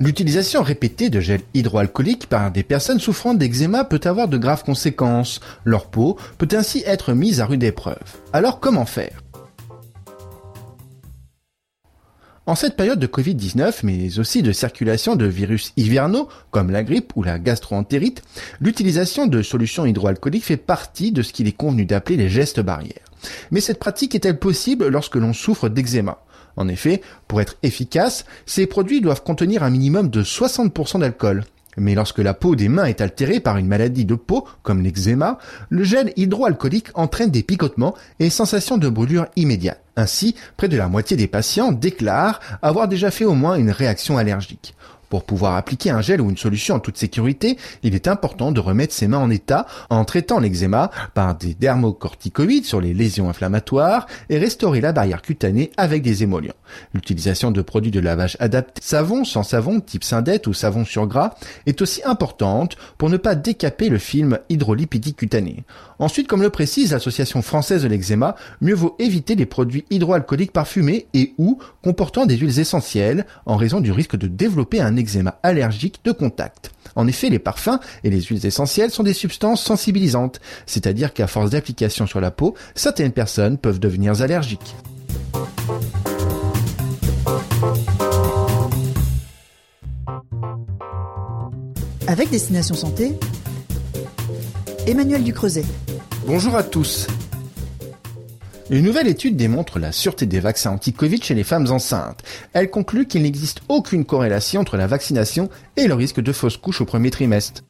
L'utilisation répétée de gel hydroalcoolique par des personnes souffrant d'eczéma peut avoir de graves conséquences. Leur peau peut ainsi être mise à rude épreuve. Alors comment faire? En cette période de Covid-19, mais aussi de circulation de virus hivernaux, comme la grippe ou la gastroentérite, l'utilisation de solutions hydroalcooliques fait partie de ce qu'il est convenu d'appeler les gestes barrières. Mais cette pratique est-elle possible lorsque l'on souffre d'eczéma? En effet, pour être efficace, ces produits doivent contenir un minimum de 60% d'alcool. Mais lorsque la peau des mains est altérée par une maladie de peau, comme l'eczéma, le gel hydroalcoolique entraîne des picotements et sensations de brûlure immédiate. Ainsi, près de la moitié des patients déclarent avoir déjà fait au moins une réaction allergique. Pour pouvoir appliquer un gel ou une solution en toute sécurité, il est important de remettre ses mains en état en traitant l'eczéma par des dermocorticoïdes sur les lésions inflammatoires et restaurer la barrière cutanée avec des émollients. L'utilisation de produits de lavage adaptés, savon sans savon type syndette ou savon sur gras, est aussi importante pour ne pas décaper le film hydrolipidique cutané. Ensuite, comme le précise l'Association française de l'eczéma, mieux vaut éviter les produits hydroalcooliques parfumés et ou comportant des huiles essentielles en raison du risque de développer un eczéma allergique de contact. En effet, les parfums et les huiles essentielles sont des substances sensibilisantes, c'est-à-dire qu'à force d'application sur la peau, certaines personnes peuvent devenir allergiques. Avec Destination Santé, Emmanuel Ducreuset. Bonjour à tous. Une nouvelle étude démontre la sûreté des vaccins anti-Covid chez les femmes enceintes. Elle conclut qu'il n'existe aucune corrélation entre la vaccination et le risque de fausse couche au premier trimestre.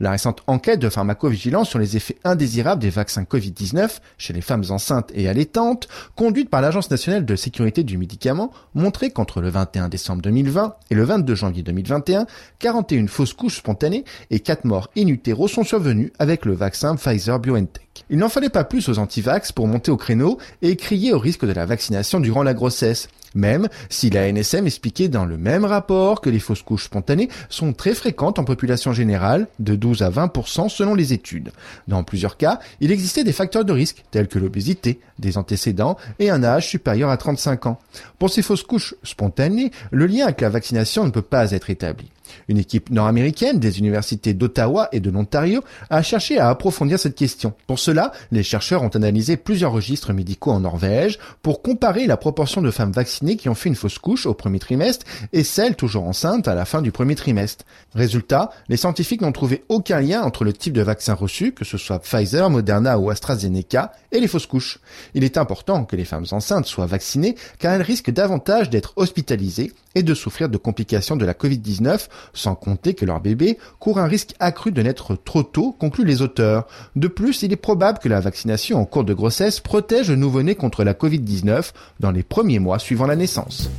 La récente enquête de pharmacovigilance sur les effets indésirables des vaccins Covid-19 chez les femmes enceintes et allaitantes, conduite par l'Agence nationale de sécurité du médicament, montrait qu'entre le 21 décembre 2020 et le 22 janvier 2021, 41 fausses couches spontanées et 4 morts in sont survenues avec le vaccin Pfizer-BioNTech. Il n'en fallait pas plus aux antivax pour monter au créneau et crier au risque de la vaccination durant la grossesse, même si la NSM expliquait dans le même rapport que les fausses couches spontanées sont très fréquentes en population générale, de 12 à 20% selon les études. Dans plusieurs cas, il existait des facteurs de risque tels que l'obésité, des antécédents et un âge supérieur à 35 ans. Pour ces fausses couches spontanées, le lien avec la vaccination ne peut pas être établi. Une équipe nord-américaine des universités d'Ottawa et de l'Ontario a cherché à approfondir cette question. Pour cela, les chercheurs ont analysé plusieurs registres médicaux en Norvège pour comparer la proportion de femmes vaccinées qui ont fait une fausse couche au premier trimestre et celles toujours enceintes à la fin du premier trimestre. Résultat, les scientifiques n'ont trouvé aucun lien entre le type de vaccin reçu, que ce soit Pfizer, Moderna ou AstraZeneca, et les fausses couches. Il est important que les femmes enceintes soient vaccinées car elles risquent davantage d'être hospitalisées et de souffrir de complications de la Covid-19 sans compter que leur bébé court un risque accru de naître trop tôt, concluent les auteurs. De plus, il est probable que la vaccination en cours de grossesse protège le nouveau-né contre la Covid-19 dans les premiers mois suivant la naissance.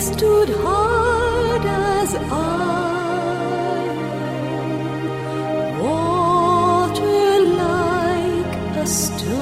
stood hard as iron, water like a stone.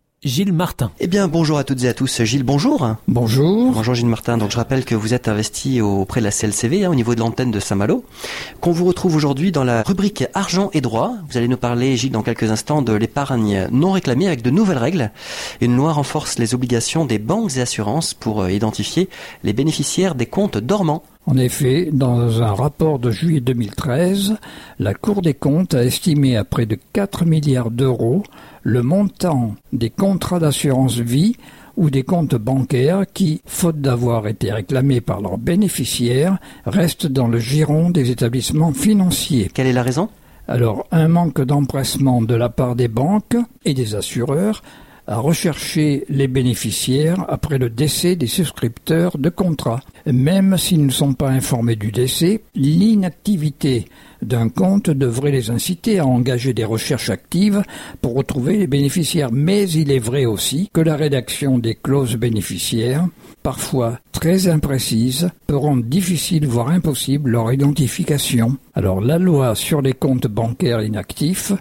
Gilles Martin. Eh bien, bonjour à toutes et à tous. Gilles, bonjour. Bonjour. Bonjour Gilles Martin. Donc, je rappelle que vous êtes investi auprès de la CLCV, hein, au niveau de l'antenne de Saint-Malo, qu'on vous retrouve aujourd'hui dans la rubrique Argent et droit. Vous allez nous parler, Gilles, dans quelques instants, de l'épargne non réclamée avec de nouvelles règles. Une loi renforce les obligations des banques et assurances pour euh, identifier les bénéficiaires des comptes dormants. En effet, dans un rapport de juillet 2013, la Cour des comptes a estimé à près de 4 milliards d'euros le montant des contrats d'assurance vie ou des comptes bancaires qui, faute d'avoir été réclamés par leurs bénéficiaires, restent dans le giron des établissements financiers. Quelle est la raison? Alors, un manque d'empressement de la part des banques et des assureurs à rechercher les bénéficiaires après le décès des souscripteurs de contrats. Même s'ils ne sont pas informés du décès, l'inactivité d'un compte devrait les inciter à engager des recherches actives pour retrouver les bénéficiaires. Mais il est vrai aussi que la rédaction des clauses bénéficiaires, parfois très imprécises, peut rendre difficile voire impossible leur identification. Alors la loi sur les comptes bancaires inactifs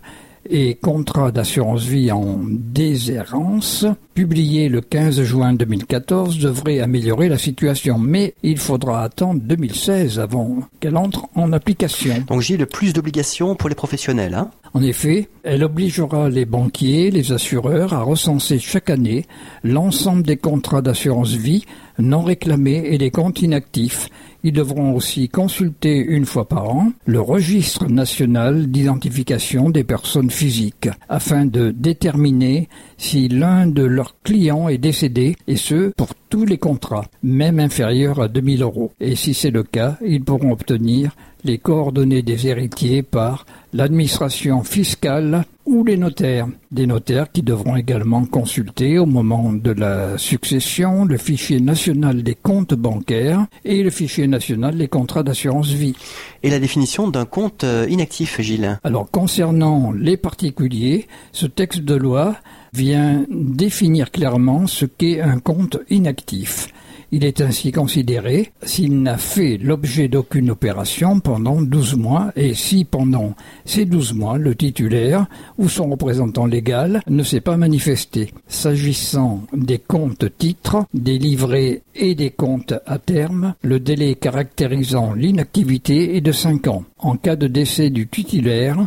et contrat d'assurance vie en déshérence, publié le 15 juin 2014, devrait améliorer la situation. Mais il faudra attendre 2016 avant qu'elle entre en application. Donc j'ai le plus d'obligations pour les professionnels. Hein en effet, elle obligera les banquiers, les assureurs à recenser chaque année l'ensemble des contrats d'assurance vie non réclamés et des comptes inactifs. Ils devront aussi consulter une fois par an le registre national d'identification des personnes physiques afin de déterminer si l'un de leurs clients est décédé et ce pour tous les contrats, même inférieurs à 2000 euros. Et si c'est le cas, ils pourront obtenir les coordonnées des héritiers par l'administration fiscale ou les notaires. Des notaires qui devront également consulter au moment de la succession le fichier national des comptes bancaires et le fichier national des contrats d'assurance vie. Et la définition d'un compte euh, inactif, Gilles Alors concernant les particuliers, ce texte de loi vient définir clairement ce qu'est un compte inactif. Il est ainsi considéré s'il n'a fait l'objet d'aucune opération pendant 12 mois et si pendant ces 12 mois le titulaire ou son représentant légal ne s'est pas manifesté. S'agissant des comptes titres, des livrets et des comptes à terme, le délai caractérisant l'inactivité est de 5 ans. En cas de décès du titulaire,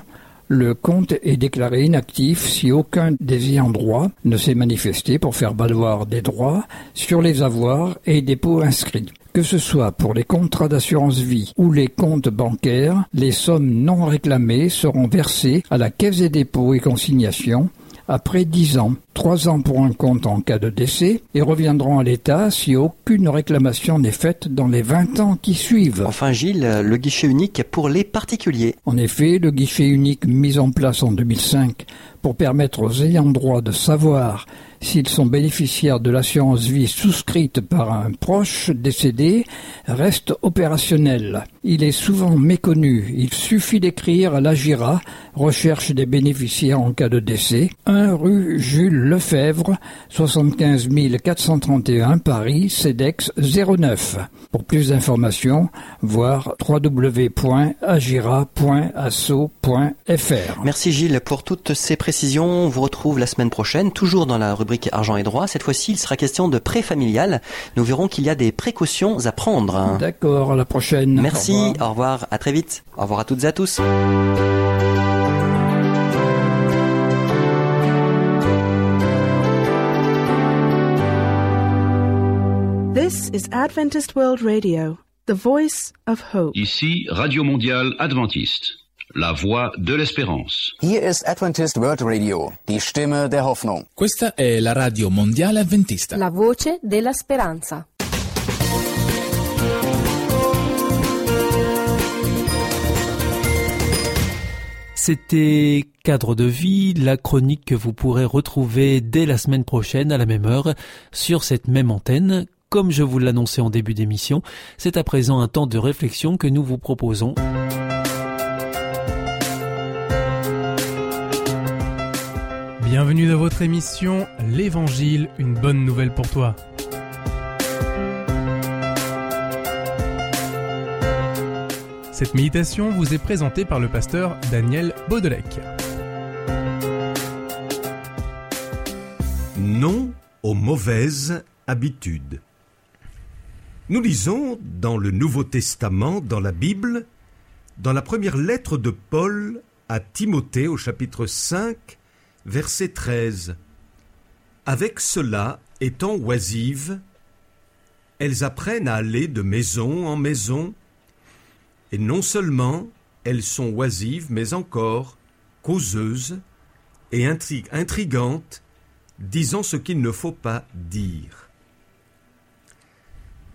le compte est déclaré inactif si aucun des ayants droit ne s'est manifesté pour faire valoir des droits sur les avoirs et dépôts inscrits. Que ce soit pour les contrats d'assurance vie ou les comptes bancaires, les sommes non réclamées seront versées à la Caisse des dépôts et consignations après dix ans, trois ans pour un compte en cas de décès, et reviendront à l'État si aucune réclamation n'est faite dans les vingt ans qui suivent. Enfin Gilles, le guichet unique pour les particuliers. En effet, le guichet unique mis en place en 2005 pour permettre aux ayants droit de savoir s'ils sont bénéficiaires de l'assurance vie souscrite par un proche décédé, reste opérationnel. Il est souvent méconnu. Il suffit d'écrire à l'AGIRA, recherche des bénéficiaires en cas de décès, 1 rue Jules Lefebvre, 75 431 Paris, CEDEX 09. Pour plus d'informations, voir www.agira.asso.fr. Merci Gilles pour toutes ces précisions. On vous retrouve la semaine prochaine, toujours dans la rubrique argent et droit. Cette fois-ci, il sera question de prêt familial. Nous verrons qu'il y a des précautions à prendre. D'accord, à la prochaine. Merci, au revoir. au revoir, à très vite. Au revoir à toutes et à tous. This is Adventist World Radio, the voice of hope. Ici, Radio Mondiale Adventiste la voix dell'espérance. Here is Adventist World Radio, die Stimme der Hoffnung. Questa è la radio mondiale adventista. La voce della speranza. C'était Cadre de vie, la chronique que vous pourrez retrouver dès la semaine prochaine à la même heure sur cette même antenne. Comme je vous l'annonçais en début d'émission, c'est à présent un temps de réflexion que nous vous proposons. Bienvenue dans votre émission L'Évangile, une bonne nouvelle pour toi. Cette méditation vous est présentée par le pasteur Daniel Baudelec. Non aux mauvaises habitudes. Nous lisons dans le Nouveau Testament, dans la Bible, dans la première lettre de Paul à Timothée au chapitre 5, verset 13. Avec cela, étant oisives, elles apprennent à aller de maison en maison, et non seulement elles sont oisives, mais encore causeuses et intrigantes, disant ce qu'il ne faut pas dire.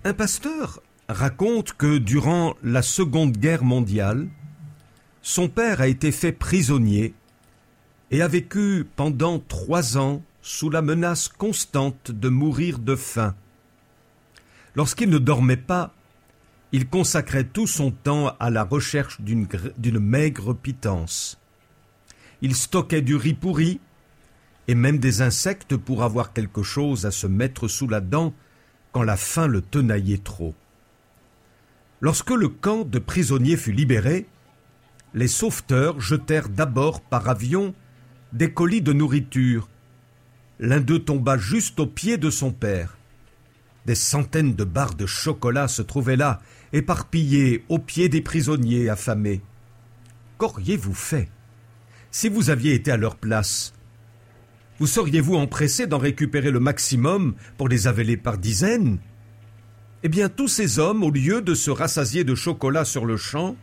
Un pasteur raconte que durant la Seconde Guerre mondiale, son père a été fait prisonnier et a vécu pendant trois ans sous la menace constante de mourir de faim. Lorsqu'il ne dormait pas, il consacrait tout son temps à la recherche d'une maigre pitance. Il stockait du riz pourri et même des insectes pour avoir quelque chose à se mettre sous la dent quand la faim le tenaillait trop. Lorsque le camp de prisonniers fut libéré, les sauveteurs jetèrent d'abord par avion des colis de nourriture. L'un d'eux tomba juste au pied de son père. Des centaines de barres de chocolat se trouvaient là, éparpillées au pied des prisonniers affamés. Qu'auriez-vous fait si vous aviez été à leur place? Vous seriez-vous empressé d'en récupérer le maximum pour les avaler par dizaines? Eh bien, tous ces hommes, au lieu de se rassasier de chocolat sur le champ,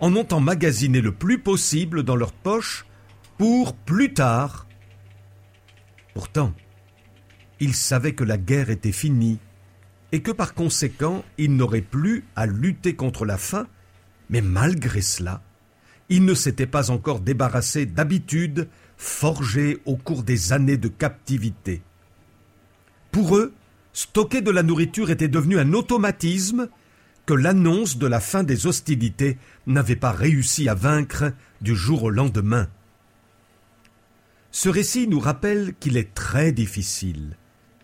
en ont emmagasiné le plus possible dans leurs poches pour plus tard. Pourtant, ils savaient que la guerre était finie et que par conséquent ils n'auraient plus à lutter contre la faim, mais malgré cela, ils ne s'étaient pas encore débarrassés d'habitudes forgées au cours des années de captivité. Pour eux, stocker de la nourriture était devenu un automatisme que l'annonce de la fin des hostilités n'avait pas réussi à vaincre du jour au lendemain. Ce récit nous rappelle qu'il est très difficile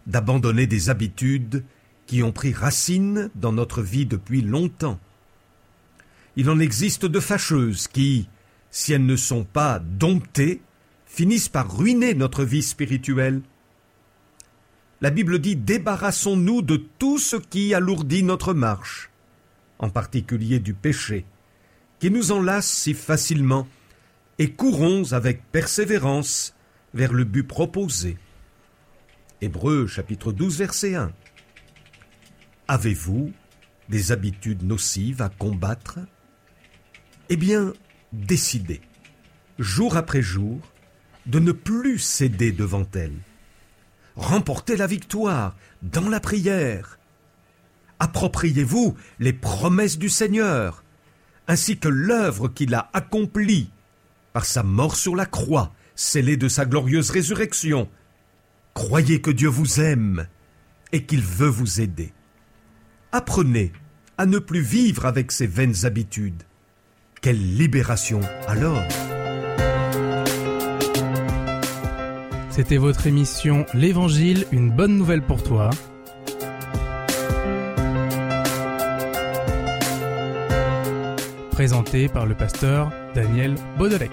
d'abandonner des habitudes qui ont pris racine dans notre vie depuis longtemps. Il en existe de fâcheuses qui, si elles ne sont pas domptées, finissent par ruiner notre vie spirituelle. La Bible dit Débarrassons-nous de tout ce qui alourdit notre marche, en particulier du péché, qui nous enlace si facilement, et courons avec persévérance vers le but proposé. Hébreux chapitre 12 verset 1. Avez-vous des habitudes nocives à combattre? Eh bien, décidez, jour après jour, de ne plus céder devant elles. Remportez la victoire dans la prière. Appropriez-vous les promesses du Seigneur, ainsi que l'œuvre qu'il a accomplie par sa mort sur la croix, scellée de sa glorieuse résurrection. Croyez que Dieu vous aime et qu'il veut vous aider. Apprenez à ne plus vivre avec ces vaines habitudes. Quelle libération alors C'était votre émission L'Évangile, une bonne nouvelle pour toi. Présentée par le pasteur Daniel Baudelec.